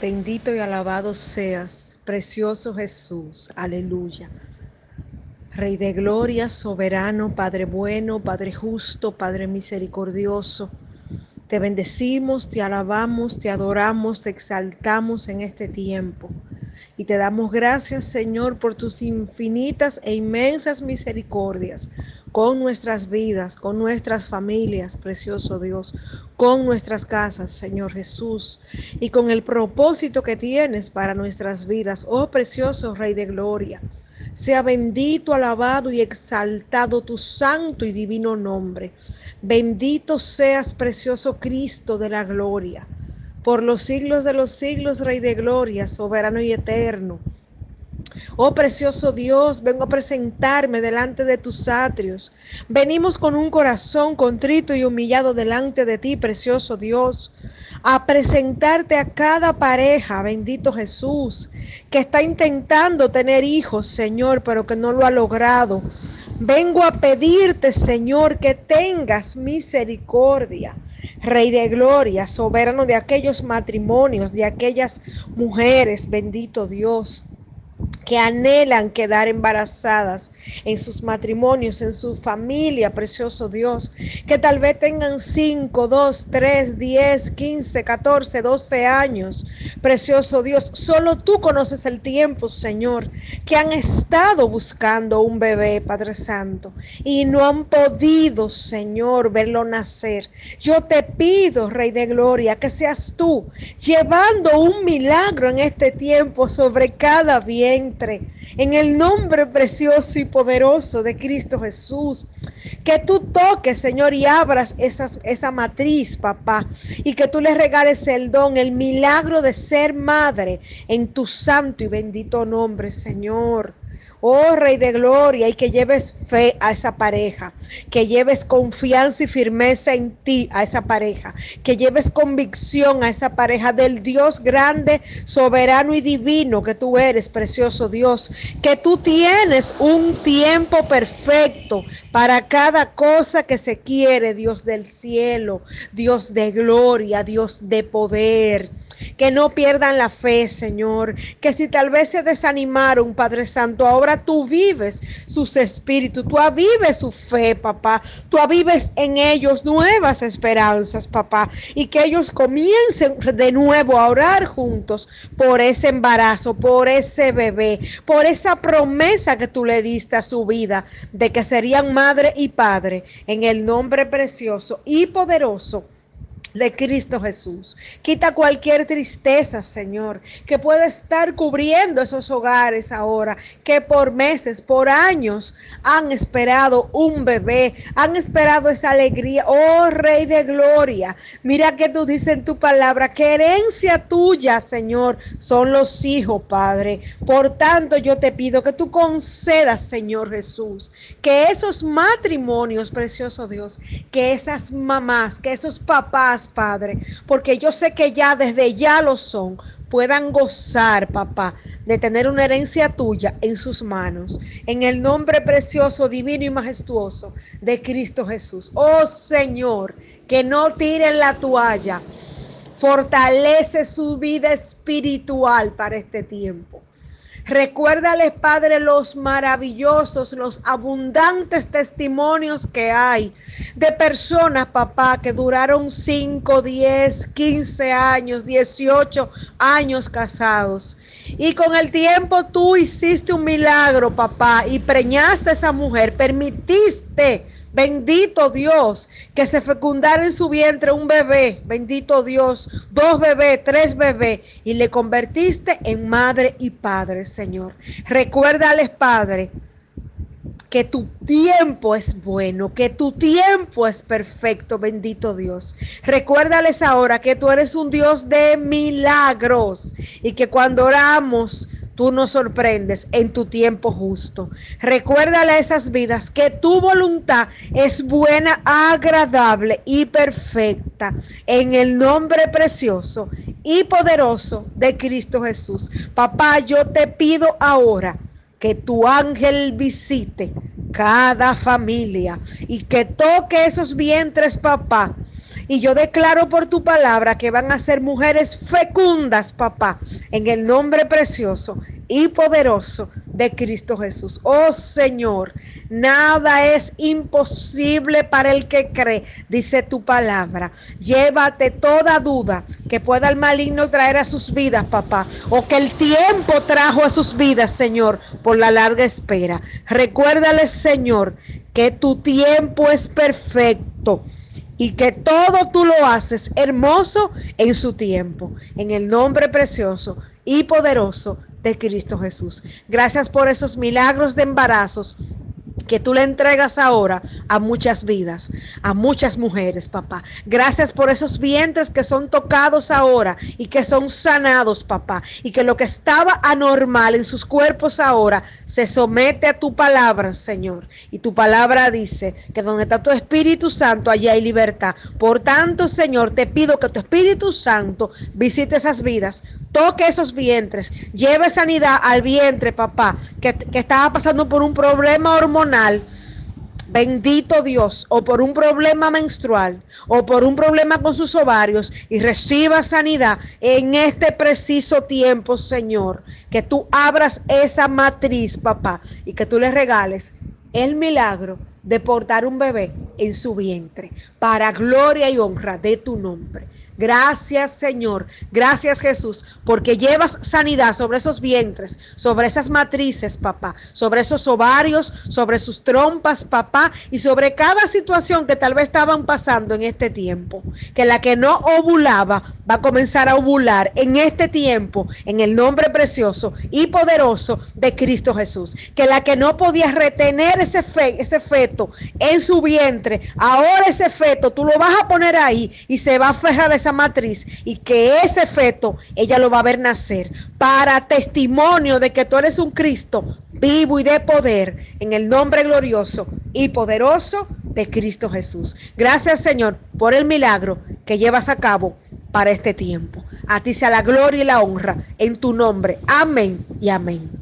Bendito y alabado seas, precioso Jesús. Aleluya. Rey de gloria, soberano, Padre bueno, Padre justo, Padre misericordioso. Te bendecimos, te alabamos, te adoramos, te exaltamos en este tiempo. Y te damos gracias, Señor, por tus infinitas e inmensas misericordias con nuestras vidas, con nuestras familias, precioso Dios, con nuestras casas, Señor Jesús, y con el propósito que tienes para nuestras vidas, oh precioso Rey de Gloria. Sea bendito, alabado y exaltado tu santo y divino nombre. Bendito seas, precioso Cristo de la gloria. Por los siglos de los siglos, Rey de Gloria, soberano y eterno. Oh precioso Dios, vengo a presentarme delante de tus atrios. Venimos con un corazón contrito y humillado delante de ti, precioso Dios, a presentarte a cada pareja, bendito Jesús, que está intentando tener hijos, Señor, pero que no lo ha logrado. Vengo a pedirte, Señor, que tengas misericordia. Rey de gloria, soberano de aquellos matrimonios, de aquellas mujeres, bendito Dios que anhelan quedar embarazadas en sus matrimonios, en su familia, precioso Dios, que tal vez tengan 5, 2, 3, 10, 15, 14, 12 años, precioso Dios, solo tú conoces el tiempo, Señor, que han estado buscando un bebé, Padre Santo, y no han podido, Señor, verlo nacer. Yo te pido, Rey de Gloria, que seas tú llevando un milagro en este tiempo sobre cada en el nombre precioso y poderoso de Cristo Jesús. Que tú toques, Señor, y abras esa matriz, papá, y que tú le regales el don, el milagro de ser madre en tu santo y bendito nombre, Señor. Oh Rey de Gloria, y que lleves fe a esa pareja, que lleves confianza y firmeza en ti a esa pareja, que lleves convicción a esa pareja del Dios grande, soberano y divino que tú eres, precioso Dios, que tú tienes un tiempo perfecto para cada cosa que se quiere, Dios del cielo, Dios de gloria, Dios de poder que no pierdan la fe, Señor, que si tal vez se desanimaron, Padre Santo, ahora tú vives sus espíritus, tú avives su fe, papá, tú avives en ellos nuevas esperanzas, papá, y que ellos comiencen de nuevo a orar juntos por ese embarazo, por ese bebé, por esa promesa que tú le diste a su vida de que serían madre y padre, en el nombre precioso y poderoso de Cristo Jesús. Quita cualquier tristeza, Señor, que pueda estar cubriendo esos hogares ahora, que por meses, por años han esperado un bebé, han esperado esa alegría. Oh Rey de Gloria, mira que tú dices en tu palabra, que herencia tuya, Señor, son los hijos, Padre. Por tanto, yo te pido que tú concedas, Señor Jesús, que esos matrimonios, precioso Dios, que esas mamás, que esos papás, Padre, porque yo sé que ya desde ya lo son, puedan gozar, papá, de tener una herencia tuya en sus manos. En el nombre precioso, divino y majestuoso de Cristo Jesús. Oh Señor, que no tiren la toalla. Fortalece su vida espiritual para este tiempo. Recuérdales, Padre, los maravillosos, los abundantes testimonios que hay de personas, papá, que duraron 5, 10, 15 años, 18 años casados. Y con el tiempo tú hiciste un milagro, papá, y preñaste a esa mujer, permitiste Bendito Dios, que se fecundara en su vientre un bebé, bendito Dios, dos bebés, tres bebés, y le convertiste en madre y padre, Señor. Recuérdales, Padre, que tu tiempo es bueno, que tu tiempo es perfecto, bendito Dios. Recuérdales ahora que tú eres un Dios de milagros y que cuando oramos tú nos sorprendes en tu tiempo justo. Recuérdale a esas vidas que tu voluntad es buena, agradable y perfecta. En el nombre precioso y poderoso de Cristo Jesús. Papá, yo te pido ahora que tu ángel visite cada familia y que toque esos vientres, papá Y yo declaro por tu palabra que van a ser mujeres fecundas, papá, en el nombre precioso y poderoso de Cristo Jesús. Oh Señor, nada es imposible para el que cree, dice tu palabra. Llévate toda duda que pueda el maligno traer a sus vidas, papá, o que el tiempo trajo a sus vidas, Señor, por la larga espera. Recuérdales, Señor, que tu tiempo es perfecto y que todo tú lo haces hermoso en su tiempo. En el nombre precioso y poderoso de Cristo Jesús. Gracias por esos milagros de embarazos que tú le entregas ahora a muchas vidas, a muchas mujeres, papá. Gracias por esos vientres que son tocados ahora y que son sanados, papá. Y que lo que estaba anormal en sus cuerpos ahora se somete a tu palabra, Señor. Y tu palabra dice que donde está tu Espíritu Santo, allí hay libertad. Por tanto, Señor, te pido que tu Espíritu Santo visite esas vidas, toque esos vientres, lleve sanidad al vientre, papá, que, que estaba pasando por un problema hormonal. Bendito Dios, o por un problema menstrual, o por un problema con sus ovarios, y reciba sanidad en este preciso tiempo, Señor. Que tú abras esa matriz, papá, y que tú le regales el milagro de portar un bebé en su vientre, para gloria y honra de tu nombre. Gracias Señor, gracias Jesús, porque llevas sanidad sobre esos vientres, sobre esas matrices, papá, sobre esos ovarios, sobre sus trompas, papá, y sobre cada situación que tal vez estaban pasando en este tiempo. Que la que no ovulaba va a comenzar a ovular en este tiempo, en el nombre precioso y poderoso de Cristo Jesús. Que la que no podía retener ese, fe, ese en su vientre, ahora ese feto tú lo vas a poner ahí y se va a aferrar a esa matriz y que ese feto ella lo va a ver nacer para testimonio de que tú eres un Cristo vivo y de poder en el nombre glorioso y poderoso de Cristo Jesús. Gracias Señor por el milagro que llevas a cabo para este tiempo. A ti sea la gloria y la honra en tu nombre. Amén y amén.